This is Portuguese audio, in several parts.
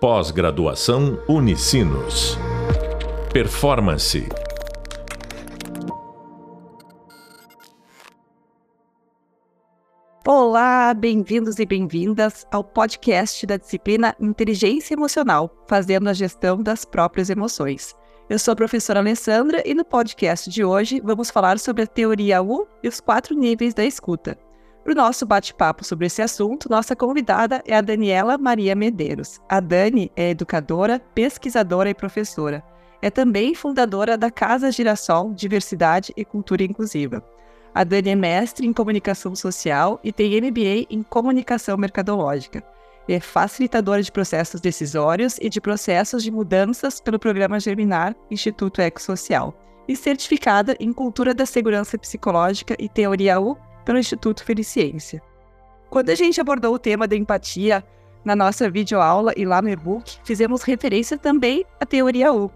Pós-graduação Unicinos. Performance. Olá, bem-vindos e bem-vindas ao podcast da disciplina Inteligência Emocional, fazendo a gestão das próprias emoções. Eu sou a professora Alessandra e no podcast de hoje vamos falar sobre a teoria U e os quatro níveis da escuta. Para o nosso bate-papo sobre esse assunto, nossa convidada é a Daniela Maria Medeiros. A Dani é educadora, pesquisadora e professora. É também fundadora da Casa Girassol Diversidade e Cultura Inclusiva. A Dani é mestre em comunicação social e tem MBA em comunicação mercadológica. É facilitadora de processos decisórios e de processos de mudanças pelo programa Germinar Instituto Ecosocial e certificada em Cultura da Segurança Psicológica e Teoria U pelo Instituto Feliciência. Quando a gente abordou o tema da empatia na nossa videoaula e lá no e-book, fizemos referência também à teoria U.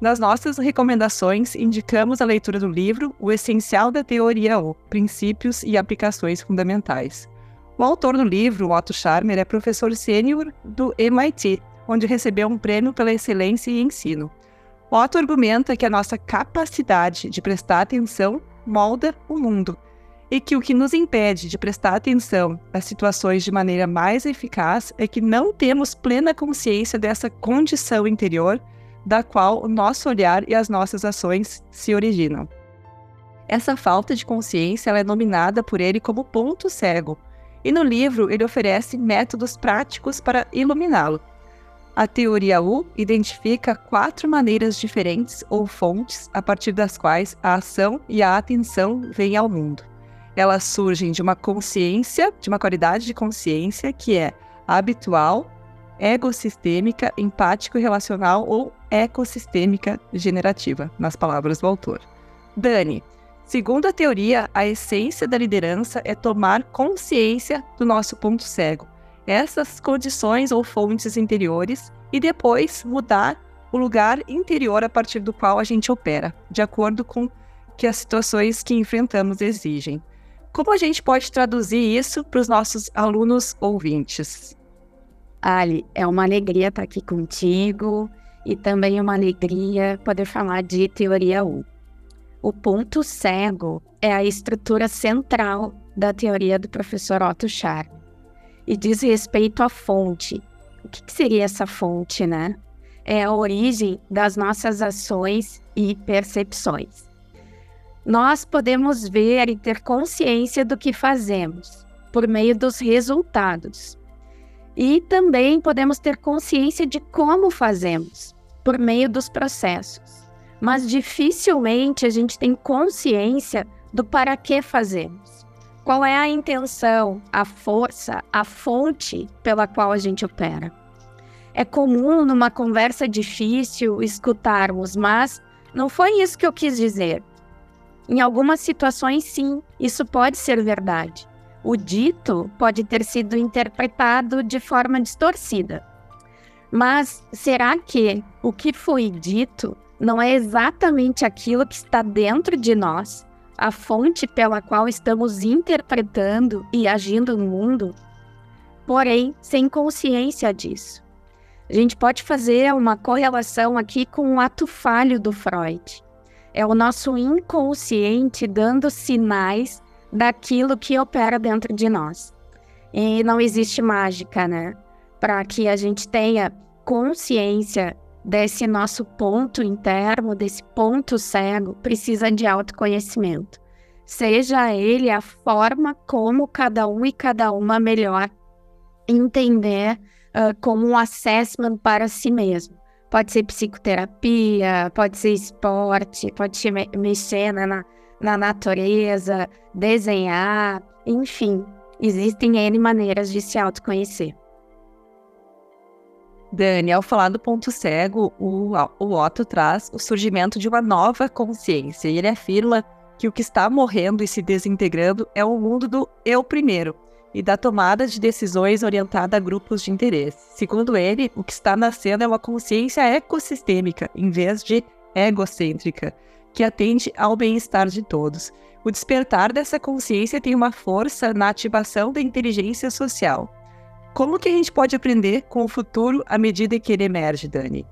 Nas nossas recomendações, indicamos a leitura do livro O Essencial da Teoria U, Princípios e Aplicações Fundamentais. O autor do livro, Otto Scharmer, é professor sênior do MIT, onde recebeu um prêmio pela excelência em ensino. Otto argumenta que a nossa capacidade de prestar atenção molda o mundo e que o que nos impede de prestar atenção às situações de maneira mais eficaz é que não temos plena consciência dessa condição interior da qual o nosso olhar e as nossas ações se originam. Essa falta de consciência é nominada por ele como ponto cego, e no livro ele oferece métodos práticos para iluminá-lo. A teoria U identifica quatro maneiras diferentes ou fontes a partir das quais a ação e a atenção vêm ao mundo elas surgem de uma consciência, de uma qualidade de consciência que é habitual, egossistêmica, empático-relacional ou ecossistêmica generativa, nas palavras do autor. Dani, segundo a teoria, a essência da liderança é tomar consciência do nosso ponto cego, essas condições ou fontes interiores, e depois mudar o lugar interior a partir do qual a gente opera, de acordo com que as situações que enfrentamos exigem. Como a gente pode traduzir isso para os nossos alunos ouvintes? Ali, é uma alegria estar aqui contigo e também uma alegria poder falar de teoria U. O ponto cego é a estrutura central da teoria do professor Otto Scharmer e diz respeito à fonte. O que seria essa fonte, né? É a origem das nossas ações e percepções nós podemos ver e ter consciência do que fazemos por meio dos resultados. E também podemos ter consciência de como fazemos por meio dos processos. Mas dificilmente a gente tem consciência do para que fazemos. Qual é a intenção, a força, a fonte pela qual a gente opera? É comum numa conversa difícil escutarmos, mas não foi isso que eu quis dizer. Em algumas situações, sim, isso pode ser verdade. O dito pode ter sido interpretado de forma distorcida. Mas será que o que foi dito não é exatamente aquilo que está dentro de nós, a fonte pela qual estamos interpretando e agindo no mundo? Porém, sem consciência disso. A gente pode fazer uma correlação aqui com o ato falho do Freud é o nosso inconsciente dando sinais daquilo que opera dentro de nós. E não existe mágica, né? Para que a gente tenha consciência desse nosso ponto interno, desse ponto cego, precisa de autoconhecimento. Seja ele a forma como cada um e cada uma melhor entender uh, como um assessment para si mesmo. Pode ser psicoterapia, pode ser esporte, pode ser mexer na, na natureza, desenhar, enfim, existem N maneiras de se autoconhecer. Dani, ao falar do ponto cego, o, o Otto traz o surgimento de uma nova consciência e ele afirma que o que está morrendo e se desintegrando é o mundo do eu primeiro, e da tomada de decisões orientada a grupos de interesse. Segundo ele, o que está nascendo é uma consciência ecossistêmica, em vez de egocêntrica, que atende ao bem-estar de todos. O despertar dessa consciência tem uma força na ativação da inteligência social. Como que a gente pode aprender com o futuro à medida que ele emerge, Dani?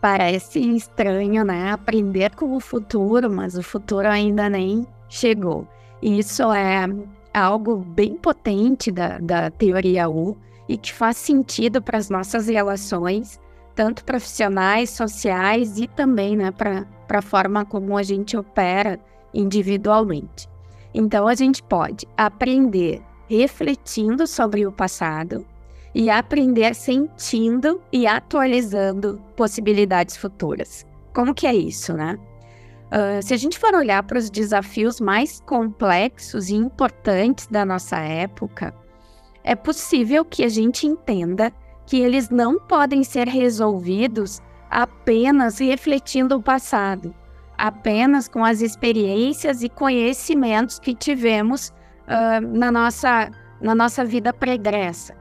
Parece estranho, né? Aprender com o futuro, mas o futuro ainda nem chegou. Isso é algo bem potente da, da teoria U e que faz sentido para as nossas relações, tanto profissionais, sociais e também né, para a forma como a gente opera individualmente. Então, a gente pode aprender refletindo sobre o passado e aprender sentindo e atualizando possibilidades futuras. Como que é isso, né? Uh, se a gente for olhar para os desafios mais complexos e importantes da nossa época, é possível que a gente entenda que eles não podem ser resolvidos apenas refletindo o passado, apenas com as experiências e conhecimentos que tivemos uh, na, nossa, na nossa vida pregressa.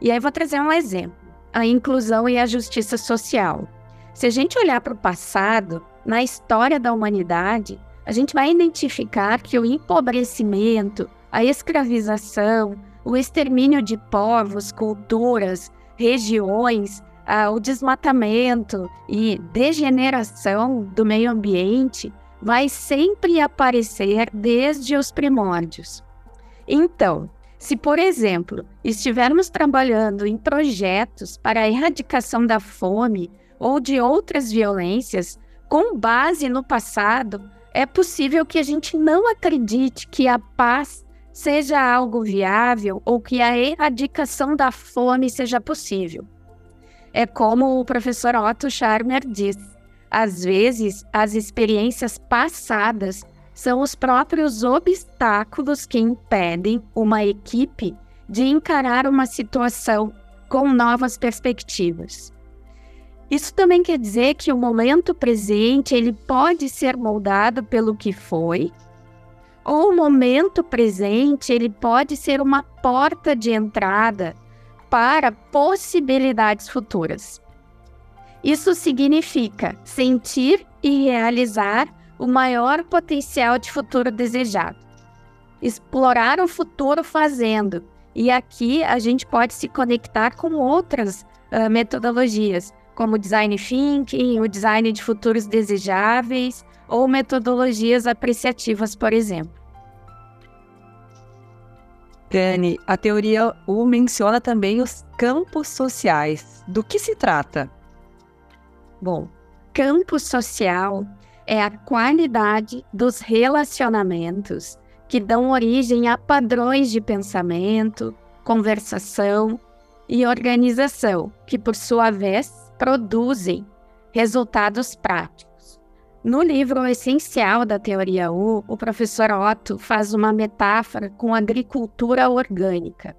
E aí vou trazer um exemplo: a inclusão e a justiça social. Se a gente olhar para o passado, na história da humanidade, a gente vai identificar que o empobrecimento, a escravização, o extermínio de povos, culturas, regiões, ah, o desmatamento e degeneração do meio ambiente vai sempre aparecer desde os primórdios. Então, se, por exemplo, estivermos trabalhando em projetos para a erradicação da fome ou de outras violências com base no passado, é possível que a gente não acredite que a paz seja algo viável ou que a erradicação da fome seja possível. É como o professor Otto Scharmer diz: às vezes as experiências passadas são os próprios obstáculos que impedem uma equipe de encarar uma situação com novas perspectivas. Isso também quer dizer que o momento presente ele pode ser moldado pelo que foi ou o momento presente, ele pode ser uma porta de entrada para possibilidades futuras. Isso significa sentir e realizar o maior potencial de futuro desejado. Explorar o futuro fazendo. E aqui a gente pode se conectar com outras uh, metodologias, como o design thinking, o design de futuros desejáveis, ou metodologias apreciativas, por exemplo. Dani, a teoria U menciona também os campos sociais. Do que se trata? Bom, campo social é a qualidade dos relacionamentos que dão origem a padrões de pensamento, conversação e organização, que por sua vez produzem resultados práticos. No livro Essencial da Teoria U, o professor Otto faz uma metáfora com agricultura orgânica.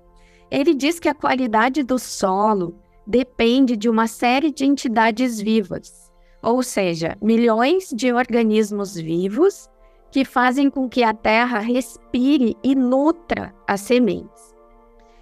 Ele diz que a qualidade do solo depende de uma série de entidades vivas, ou seja, milhões de organismos vivos que fazem com que a terra respire e nutra as sementes.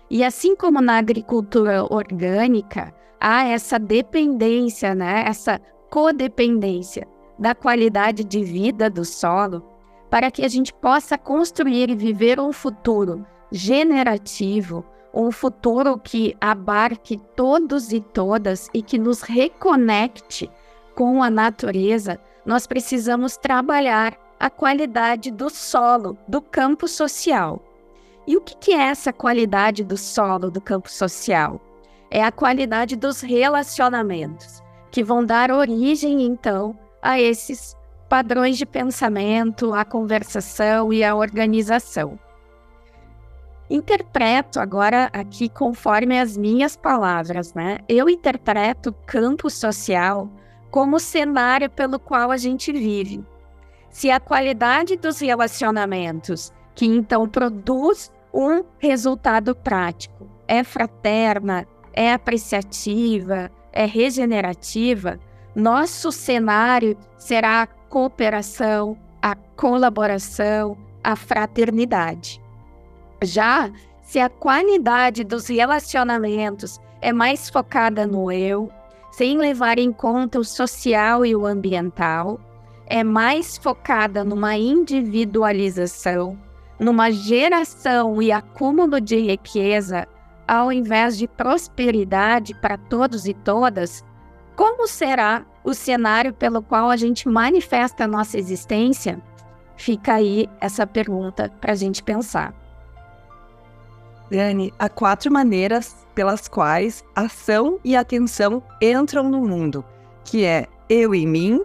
E assim como na agricultura orgânica, há essa dependência, né, essa codependência da qualidade de vida do solo, para que a gente possa construir e viver um futuro generativo, um futuro que abarque todos e todas e que nos reconecte com a natureza, nós precisamos trabalhar a qualidade do solo, do campo social. E o que é essa qualidade do solo, do campo social? É a qualidade dos relacionamentos, que vão dar origem, então, a esses padrões de pensamento, a conversação e a organização. Interpreto agora aqui conforme as minhas palavras, né? Eu interpreto campo social como cenário pelo qual a gente vive. Se a qualidade dos relacionamentos, que então produz um resultado prático, é fraterna, é apreciativa, é regenerativa, nosso cenário será a cooperação, a colaboração, a fraternidade. Já se a qualidade dos relacionamentos é mais focada no eu, sem levar em conta o social e o ambiental, é mais focada numa individualização, numa geração e acúmulo de riqueza ao invés de prosperidade para todos e todas, como será o cenário pelo qual a gente manifesta a nossa existência? Fica aí essa pergunta para a gente pensar. Dani, há quatro maneiras pelas quais ação e atenção entram no mundo, que é eu em mim,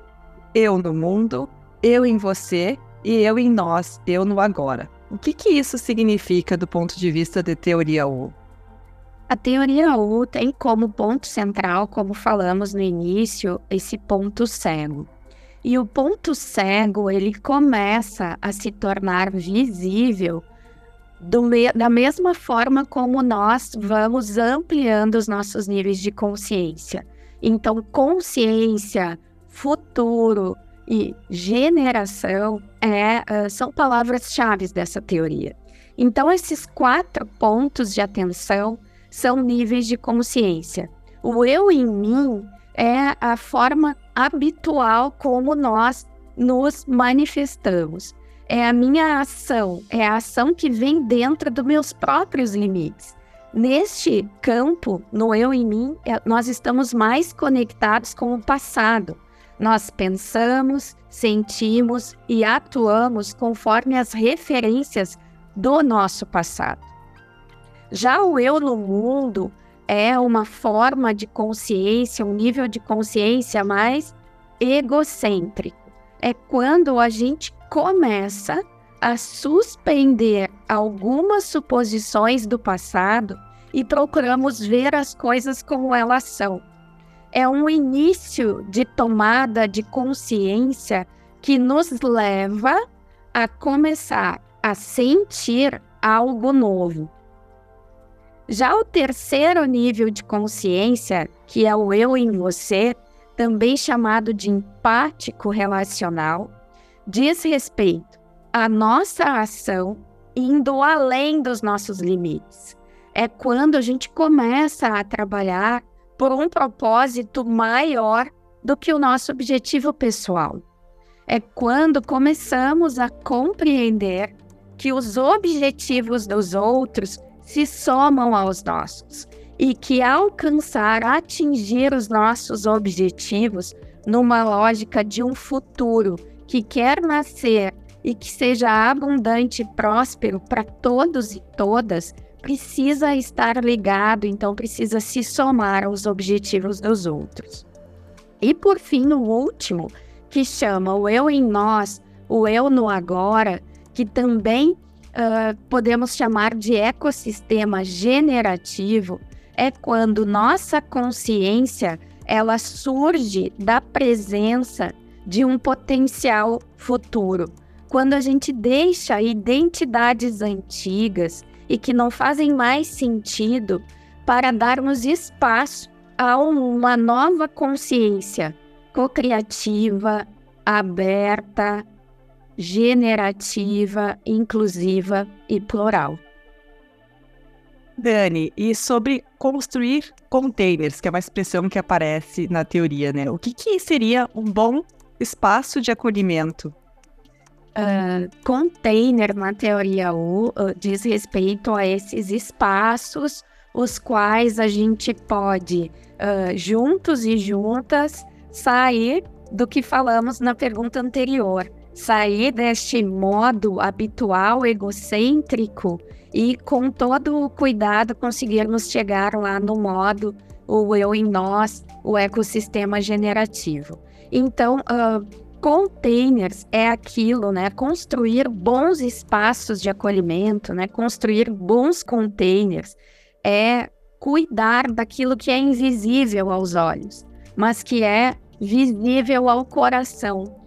eu no mundo, eu em você e eu em nós, eu no agora. O que, que isso significa do ponto de vista de teoria U? A teoria U tem como ponto central, como falamos no início, esse ponto cego. E o ponto cego, ele começa a se tornar visível me da mesma forma como nós vamos ampliando os nossos níveis de consciência. Então, consciência, futuro e generação é, uh, são palavras-chave dessa teoria. Então, esses quatro pontos de atenção são níveis de consciência. O eu em mim é a forma habitual como nós nos manifestamos. É a minha ação, é a ação que vem dentro dos meus próprios limites. Neste campo, no eu em mim, é, nós estamos mais conectados com o passado. Nós pensamos, sentimos e atuamos conforme as referências do nosso passado. Já o eu no mundo é uma forma de consciência, um nível de consciência mais egocêntrico. É quando a gente começa a suspender algumas suposições do passado e procuramos ver as coisas como elas são. É um início de tomada de consciência que nos leva a começar a sentir algo novo. Já o terceiro nível de consciência, que é o eu em você, também chamado de empático relacional, diz respeito à nossa ação indo além dos nossos limites. É quando a gente começa a trabalhar por um propósito maior do que o nosso objetivo pessoal. É quando começamos a compreender que os objetivos dos outros se somam aos nossos e que alcançar, atingir os nossos objetivos numa lógica de um futuro que quer nascer e que seja abundante e próspero para todos e todas, precisa estar ligado, então precisa se somar aos objetivos dos outros. E por fim, o último, que chama o eu em nós, o eu no agora, que também uh, podemos chamar de ecossistema generativo, é quando nossa consciência ela surge da presença de um potencial futuro. Quando a gente deixa identidades antigas e que não fazem mais sentido para darmos espaço a uma nova consciência co-criativa, aberta, generativa, inclusiva e plural. Dani, e sobre construir containers, que é uma expressão que aparece na teoria, né? O que, que seria um bom espaço de acolhimento? Uh, container na teoria U uh, diz respeito a esses espaços os quais a gente pode, uh, juntos e juntas, sair do que falamos na pergunta anterior, sair deste modo habitual egocêntrico e com todo o cuidado conseguirmos chegar lá no modo o eu em nós, o ecossistema generativo. Então, uh, containers é aquilo, né? Construir bons espaços de acolhimento, né? Construir bons containers é cuidar daquilo que é invisível aos olhos, mas que é visível ao coração.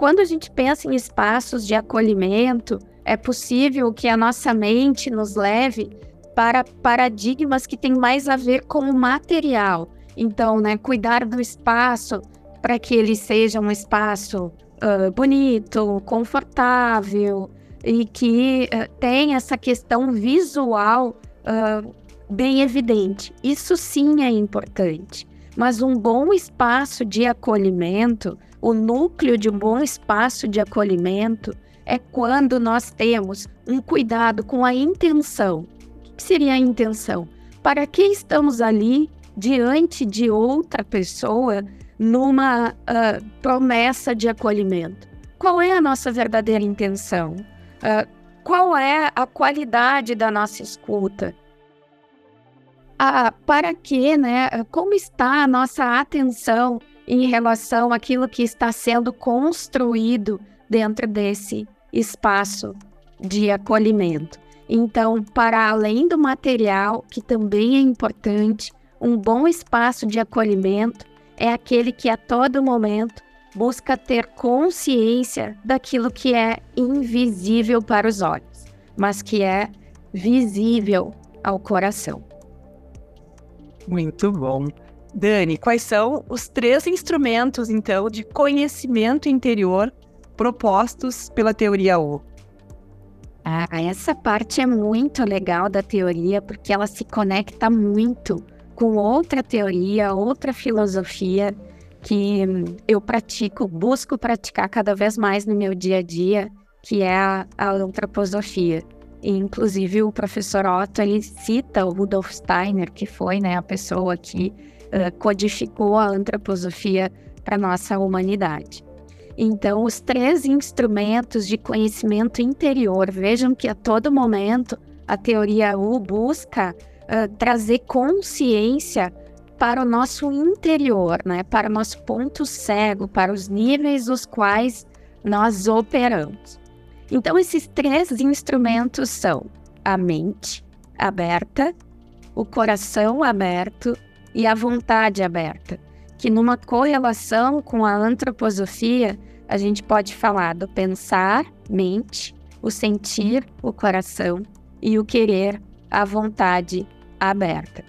Quando a gente pensa em espaços de acolhimento, é possível que a nossa mente nos leve para paradigmas que têm mais a ver com o material. Então, né, cuidar do espaço para que ele seja um espaço uh, bonito, confortável e que uh, tenha essa questão visual uh, bem evidente. Isso sim é importante. Mas um bom espaço de acolhimento, o núcleo de um bom espaço de acolhimento, é quando nós temos um cuidado com a intenção. O que seria a intenção? para que estamos ali diante de outra pessoa numa uh, promessa de acolhimento? Qual é a nossa verdadeira intenção? Uh, qual é a qualidade da nossa escuta? Uh, para que, né? Como está a nossa atenção em relação àquilo que está sendo construído dentro desse espaço de acolhimento? Então, para além do material, que também é importante, um bom espaço de acolhimento é aquele que a todo momento busca ter consciência daquilo que é invisível para os olhos, mas que é visível ao coração. Muito bom. Dani, quais são os três instrumentos, então, de conhecimento interior propostos pela teoria U? Ah, essa parte é muito legal da teoria porque ela se conecta muito com outra teoria, outra filosofia que eu pratico, busco praticar cada vez mais no meu dia a dia, que é a, a antroposofia. E, inclusive o professor Otto ele cita o Rudolf Steiner, que foi né, a pessoa que uh, codificou a antroposofia para nossa humanidade. Então, os três instrumentos de conhecimento interior, vejam que a todo momento a teoria U busca uh, trazer consciência para o nosso interior, né? para o nosso ponto cego, para os níveis dos quais nós operamos. Então, esses três instrumentos são a mente aberta, o coração aberto e a vontade aberta, que numa correlação com a antroposofia, a gente pode falar do pensar, mente, o sentir, o coração e o querer, a vontade aberta.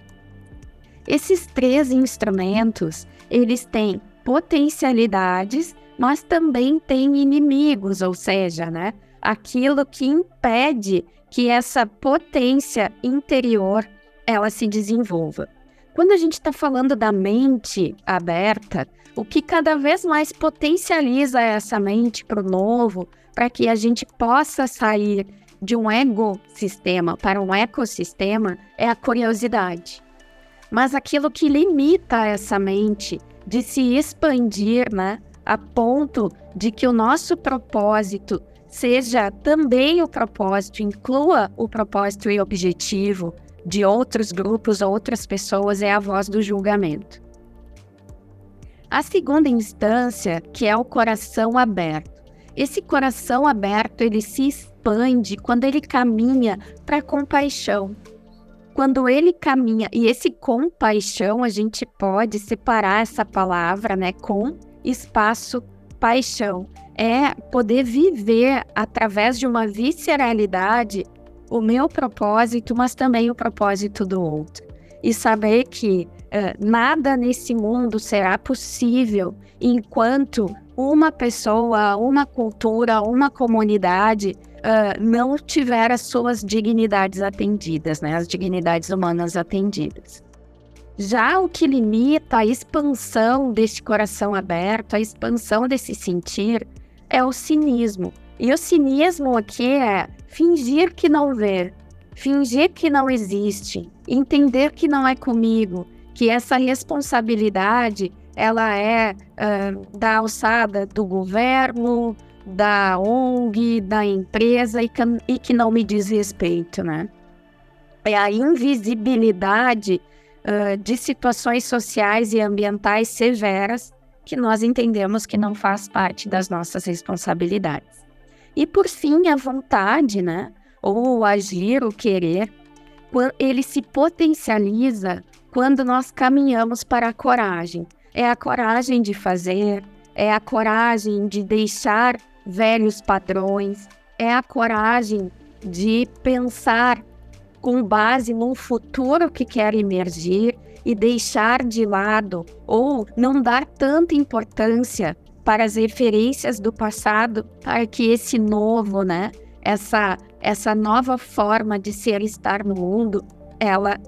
Esses três instrumentos, eles têm potencialidades, mas também têm inimigos, ou seja, né, aquilo que impede que essa potência interior ela se desenvolva. Quando a gente está falando da mente aberta, o que cada vez mais potencializa essa mente para o novo, para que a gente possa sair de um ego-sistema para um ecossistema é a curiosidade. Mas aquilo que limita essa mente de se expandir, né, a ponto de que o nosso propósito seja também o propósito, inclua o propósito e objetivo de outros grupos, outras pessoas, é a voz do julgamento. A segunda instância, que é o coração aberto. Esse coração aberto, ele se expande quando ele caminha para compaixão. Quando ele caminha, e esse compaixão, a gente pode separar essa palavra, né, com espaço paixão. É poder viver através de uma visceralidade o meu propósito, mas também o propósito do outro. E saber que uh, nada nesse mundo será possível enquanto uma pessoa, uma cultura, uma comunidade uh, não tiver as suas dignidades atendidas, né? As dignidades humanas atendidas. Já o que limita a expansão deste coração aberto, a expansão desse sentir, é o cinismo. E o cinismo aqui é fingir que não vê, fingir que não existe, entender que não é comigo, que essa responsabilidade ela é uh, da alçada do governo, da ONG, da empresa e que, e que não me diz respeito, né? É a invisibilidade uh, de situações sociais e ambientais severas que nós entendemos que não faz parte das nossas responsabilidades. E por fim, a vontade, né? Ou o agir, o querer, ele se potencializa quando nós caminhamos para a coragem. É a coragem de fazer, é a coragem de deixar velhos padrões, é a coragem de pensar com base num futuro que quer emergir e deixar de lado ou não dar tanta importância para as referências do passado para que esse novo, né, essa essa nova forma de ser e estar no mundo, ela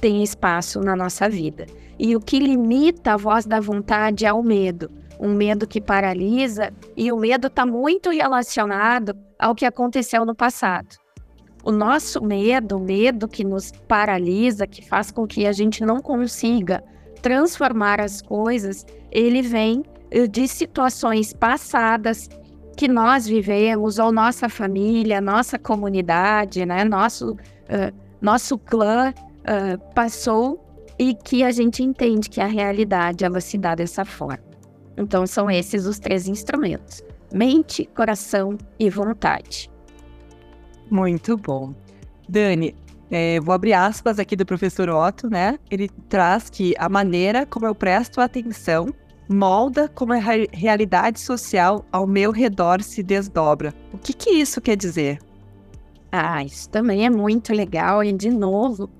tem espaço na nossa vida. E o que limita a voz da vontade é o medo um medo que paralisa, e o medo está muito relacionado ao que aconteceu no passado. O nosso medo, o medo que nos paralisa, que faz com que a gente não consiga transformar as coisas, ele vem eh, de situações passadas que nós vivemos, ou nossa família, nossa comunidade, né, nosso, uh, nosso clã uh, passou e que a gente entende que a realidade ela se dá dessa forma. Então são esses os três instrumentos: mente, coração e vontade. Muito bom. Dani, é, vou abrir aspas aqui do professor Otto, né? Ele traz que a maneira como eu presto atenção molda como a realidade social ao meu redor se desdobra. O que, que isso quer dizer? Ah, isso também é muito legal. E, de novo,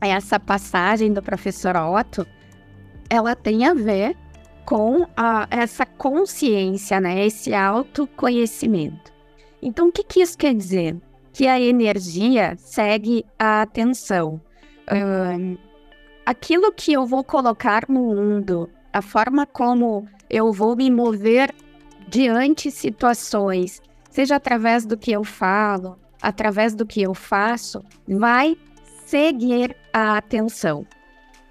essa passagem do professor Otto, ela tem a ver com a, essa consciência, né? Esse autoconhecimento. Então, o que, que isso quer dizer? Que a energia segue a atenção. Um, aquilo que eu vou colocar no mundo, a forma como eu vou me mover diante situações, seja através do que eu falo, através do que eu faço, vai seguir a atenção.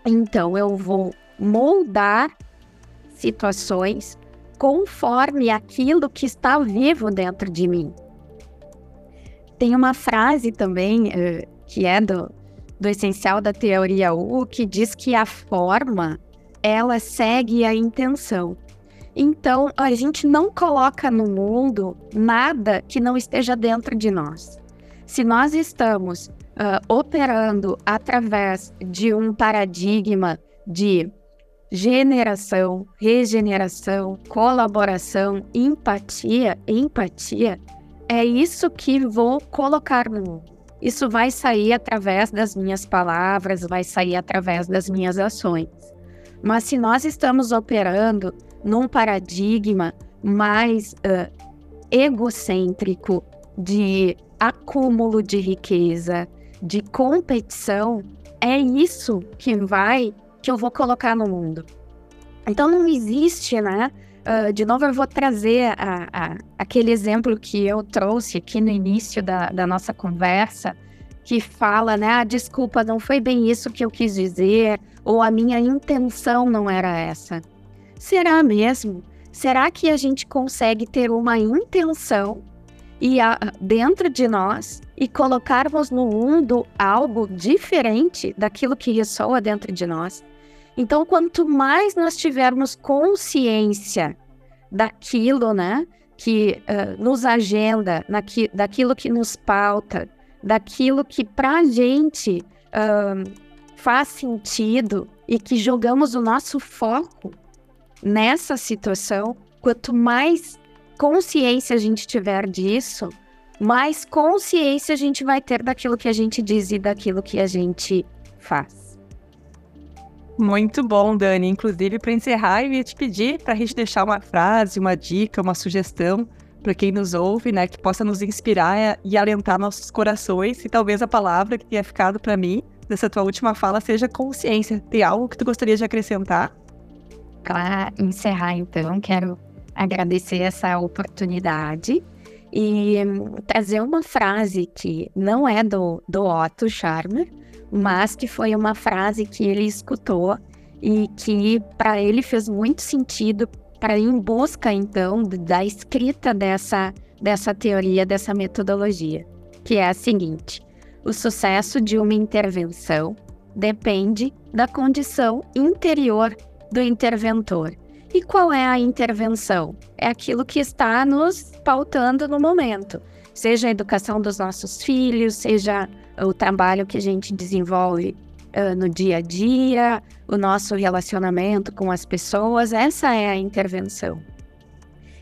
Então, eu vou moldar situações conforme aquilo que está vivo dentro de mim. Tem uma frase também uh, que é do, do essencial da teoria U que diz que a forma ela segue a intenção. Então, a gente não coloca no mundo nada que não esteja dentro de nós. Se nós estamos uh, operando através de um paradigma de generação, regeneração, colaboração, empatia, empatia, é isso que vou colocar no mundo. Isso vai sair através das minhas palavras, vai sair através das minhas ações. Mas se nós estamos operando num paradigma mais uh, egocêntrico de acúmulo de riqueza, de competição, é isso que vai que eu vou colocar no mundo. Então não existe, né, Uh, de novo, eu vou trazer a, a, aquele exemplo que eu trouxe aqui no início da, da nossa conversa, que fala, né? Ah, desculpa, não foi bem isso que eu quis dizer, ou a minha intenção não era essa. Será mesmo? Será que a gente consegue ter uma intenção e a, dentro de nós e colocarmos no mundo algo diferente daquilo que ressoa dentro de nós? Então, quanto mais nós tivermos consciência daquilo, né, que uh, nos agenda, naqui, daquilo que nos pauta, daquilo que para a gente uh, faz sentido e que jogamos o nosso foco nessa situação, quanto mais consciência a gente tiver disso, mais consciência a gente vai ter daquilo que a gente diz e daquilo que a gente faz. Muito bom, Dani. Inclusive, para encerrar, eu ia te pedir para a gente deixar uma frase, uma dica, uma sugestão para quem nos ouve, né, que possa nos inspirar e alentar nossos corações. E talvez a palavra que tenha ficado para mim dessa tua última fala seja consciência. Tem algo que tu gostaria de acrescentar? Para encerrar, então, quero agradecer essa oportunidade e hum, trazer uma frase que não é do, do Otto Scharmer, mas que foi uma frase que ele escutou e que para ele fez muito sentido para ir em busca então da escrita dessa dessa teoria, dessa metodologia, que é a seguinte: o sucesso de uma intervenção depende da condição interior do interventor. E qual é a intervenção? É aquilo que está nos pautando no momento, seja a educação dos nossos filhos, seja o trabalho que a gente desenvolve uh, no dia a dia, o nosso relacionamento com as pessoas, essa é a intervenção.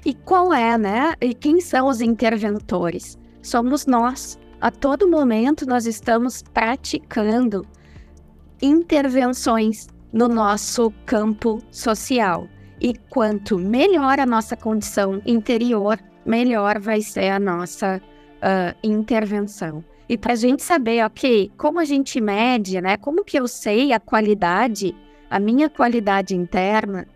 E qual é, né? E quem são os interventores? Somos nós. A todo momento nós estamos praticando intervenções no nosso campo social. E quanto melhor a nossa condição interior, melhor vai ser a nossa uh, intervenção. E para a gente saber, ok, como a gente mede, né? Como que eu sei a qualidade, a minha qualidade interna,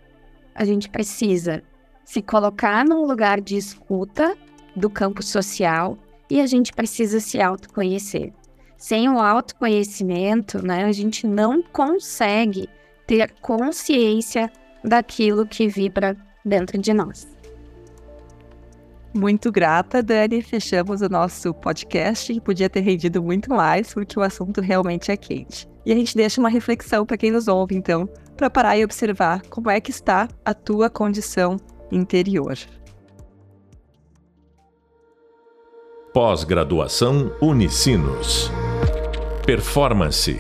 a gente precisa se colocar num lugar de escuta do campo social e a gente precisa se autoconhecer. Sem o autoconhecimento, né, a gente não consegue ter consciência daquilo que vibra dentro de nós. Muito grata, Dani. Fechamos o nosso podcast, que podia ter rendido muito mais, porque o assunto realmente é quente. E a gente deixa uma reflexão para quem nos ouve, então, para parar e observar como é que está a tua condição interior. Pós-graduação Unicinos. Performance